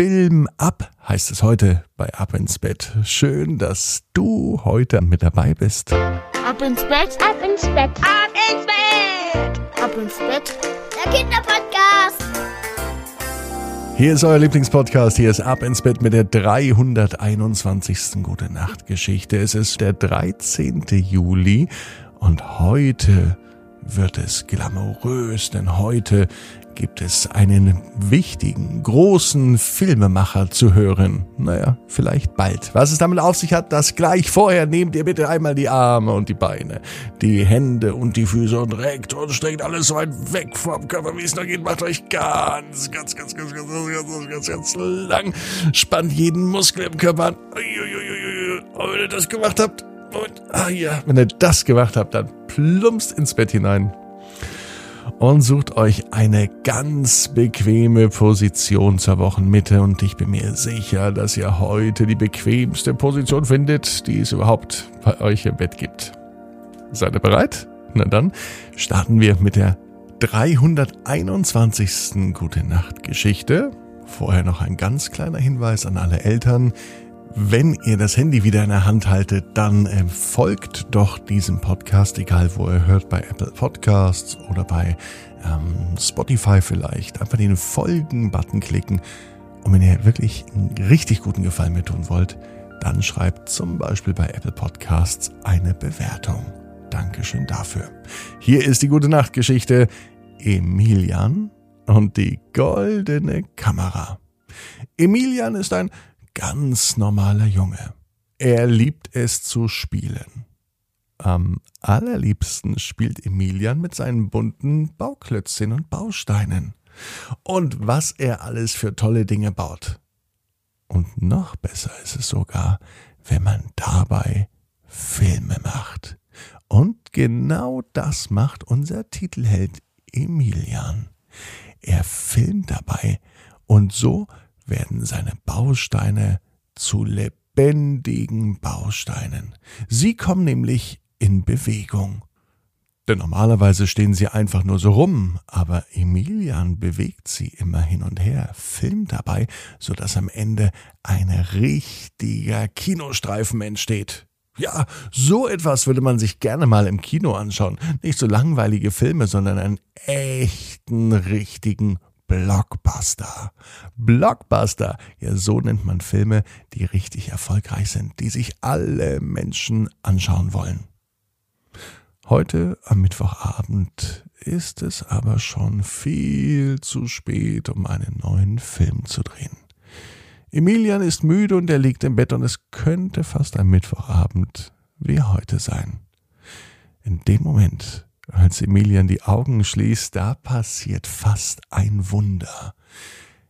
Film ab heißt es heute bei Ab ins Bett. Schön, dass du heute mit dabei bist. Ab ins Bett, ab ins Bett, ab ins Bett, ab ins Bett. Der Kinderpodcast. Hier ist euer Lieblingspodcast. Hier ist Ab ins Bett mit der 321. Gute Nacht Geschichte. Es ist der 13. Juli und heute wird es glamourös, denn heute gibt es einen wichtigen, großen Filmemacher zu hören. Naja, vielleicht bald. Was es damit auf sich hat, das gleich vorher. Nehmt ihr bitte einmal die Arme und die Beine, die Hände und die Füße und reckt und streckt alles so weit weg vom Körper, wie es noch geht. Macht euch ganz, ganz, ganz, ganz, ganz, ganz, ganz, ganz lang. Spannt jeden Muskel im Körper an. Und wenn ihr das gemacht habt, und, ah ja, wenn ihr das gemacht habt, dann plumpst ins Bett hinein und sucht euch eine ganz bequeme Position zur Wochenmitte und ich bin mir sicher, dass ihr heute die bequemste Position findet, die es überhaupt bei euch im Bett gibt. Seid ihr bereit? Na dann starten wir mit der 321. Gute Nacht Geschichte. Vorher noch ein ganz kleiner Hinweis an alle Eltern. Wenn ihr das Handy wieder in der Hand haltet, dann äh, folgt doch diesem Podcast, egal wo ihr hört, bei Apple Podcasts oder bei ähm, Spotify vielleicht. Einfach den Folgen-Button klicken. Und wenn ihr wirklich einen richtig guten Gefallen mir tun wollt, dann schreibt zum Beispiel bei Apple Podcasts eine Bewertung. Dankeschön dafür. Hier ist die gute Nachtgeschichte Emilian und die goldene Kamera. Emilian ist ein ganz normaler Junge. Er liebt es zu spielen. Am allerliebsten spielt Emilian mit seinen bunten Bauklötzchen und Bausteinen. Und was er alles für tolle Dinge baut. Und noch besser ist es sogar, wenn man dabei Filme macht. Und genau das macht unser Titelheld Emilian. Er filmt dabei und so werden seine Bausteine zu lebendigen Bausteinen. Sie kommen nämlich in Bewegung. Denn normalerweise stehen sie einfach nur so rum, aber Emilian bewegt sie immer hin und her, filmt dabei, so dass am Ende ein richtiger Kinostreifen entsteht. Ja, so etwas würde man sich gerne mal im Kino anschauen. Nicht so langweilige Filme, sondern einen echten, richtigen Blockbuster. Blockbuster, ja so nennt man Filme, die richtig erfolgreich sind, die sich alle Menschen anschauen wollen. Heute am Mittwochabend ist es aber schon viel zu spät, um einen neuen Film zu drehen. Emilian ist müde und er liegt im Bett und es könnte fast ein Mittwochabend wie heute sein. In dem Moment als Emilian die Augen schließt, da passiert fast ein Wunder.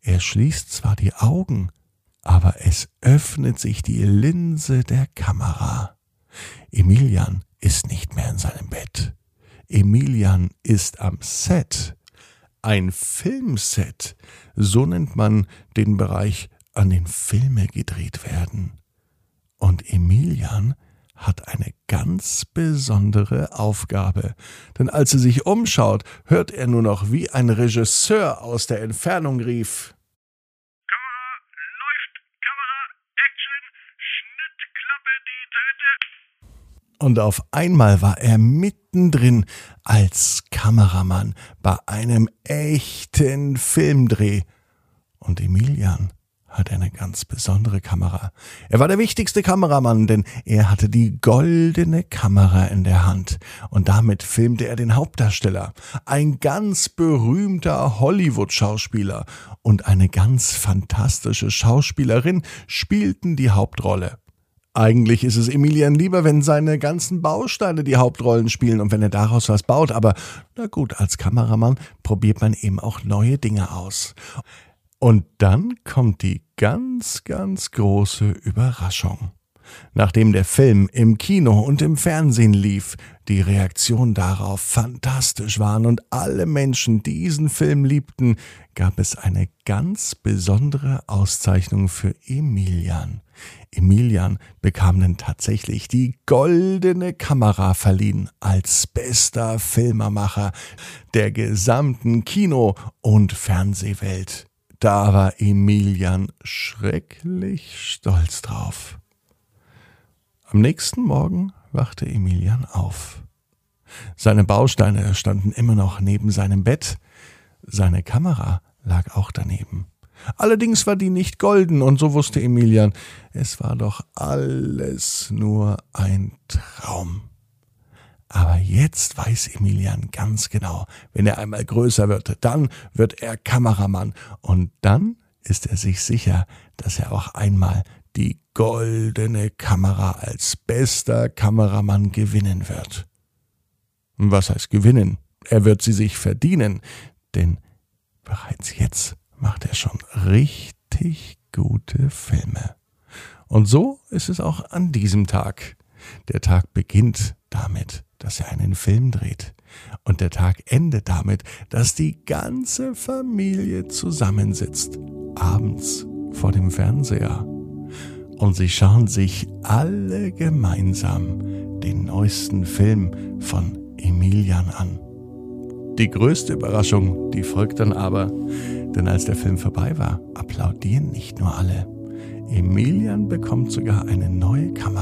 Er schließt zwar die Augen, aber es öffnet sich die Linse der Kamera. Emilian ist nicht mehr in seinem Bett. Emilian ist am Set. Ein Filmset, so nennt man den Bereich, an den Filme gedreht werden. Und Emilian hat eine ganz besondere Aufgabe. Denn als er sich umschaut, hört er nur noch, wie ein Regisseur aus der Entfernung rief. Kamera läuft, Kamera, Action, Schnitt, Klappe, die dritte. Und auf einmal war er mittendrin als Kameramann bei einem echten Filmdreh. Und Emilian hat eine ganz besondere Kamera. Er war der wichtigste Kameramann, denn er hatte die goldene Kamera in der Hand und damit filmte er den Hauptdarsteller. Ein ganz berühmter Hollywood-Schauspieler und eine ganz fantastische Schauspielerin spielten die Hauptrolle. Eigentlich ist es Emilian lieber, wenn seine ganzen Bausteine die Hauptrollen spielen und wenn er daraus was baut, aber na gut, als Kameramann probiert man eben auch neue Dinge aus. Und dann kommt die ganz, ganz große Überraschung. Nachdem der Film im Kino und im Fernsehen lief, die Reaktionen darauf fantastisch waren und alle Menschen diesen Film liebten, gab es eine ganz besondere Auszeichnung für Emilian. Emilian bekam dann tatsächlich die goldene Kamera verliehen als bester Filmermacher der gesamten Kino- und Fernsehwelt. Da war Emilian schrecklich stolz drauf. Am nächsten Morgen wachte Emilian auf. Seine Bausteine standen immer noch neben seinem Bett, seine Kamera lag auch daneben. Allerdings war die nicht golden, und so wusste Emilian, es war doch alles nur ein Traum. Aber jetzt weiß Emilian ganz genau, wenn er einmal größer wird, dann wird er Kameramann, und dann ist er sich sicher, dass er auch einmal die goldene Kamera als bester Kameramann gewinnen wird. Was heißt gewinnen? Er wird sie sich verdienen, denn bereits jetzt macht er schon richtig gute Filme. Und so ist es auch an diesem Tag. Der Tag beginnt damit, dass er einen Film dreht. Und der Tag endet damit, dass die ganze Familie zusammensitzt, abends vor dem Fernseher. Und sie schauen sich alle gemeinsam den neuesten Film von Emilian an. Die größte Überraschung, die folgt dann aber, denn als der Film vorbei war, applaudieren nicht nur alle. Emilian bekommt sogar eine neue Kamera.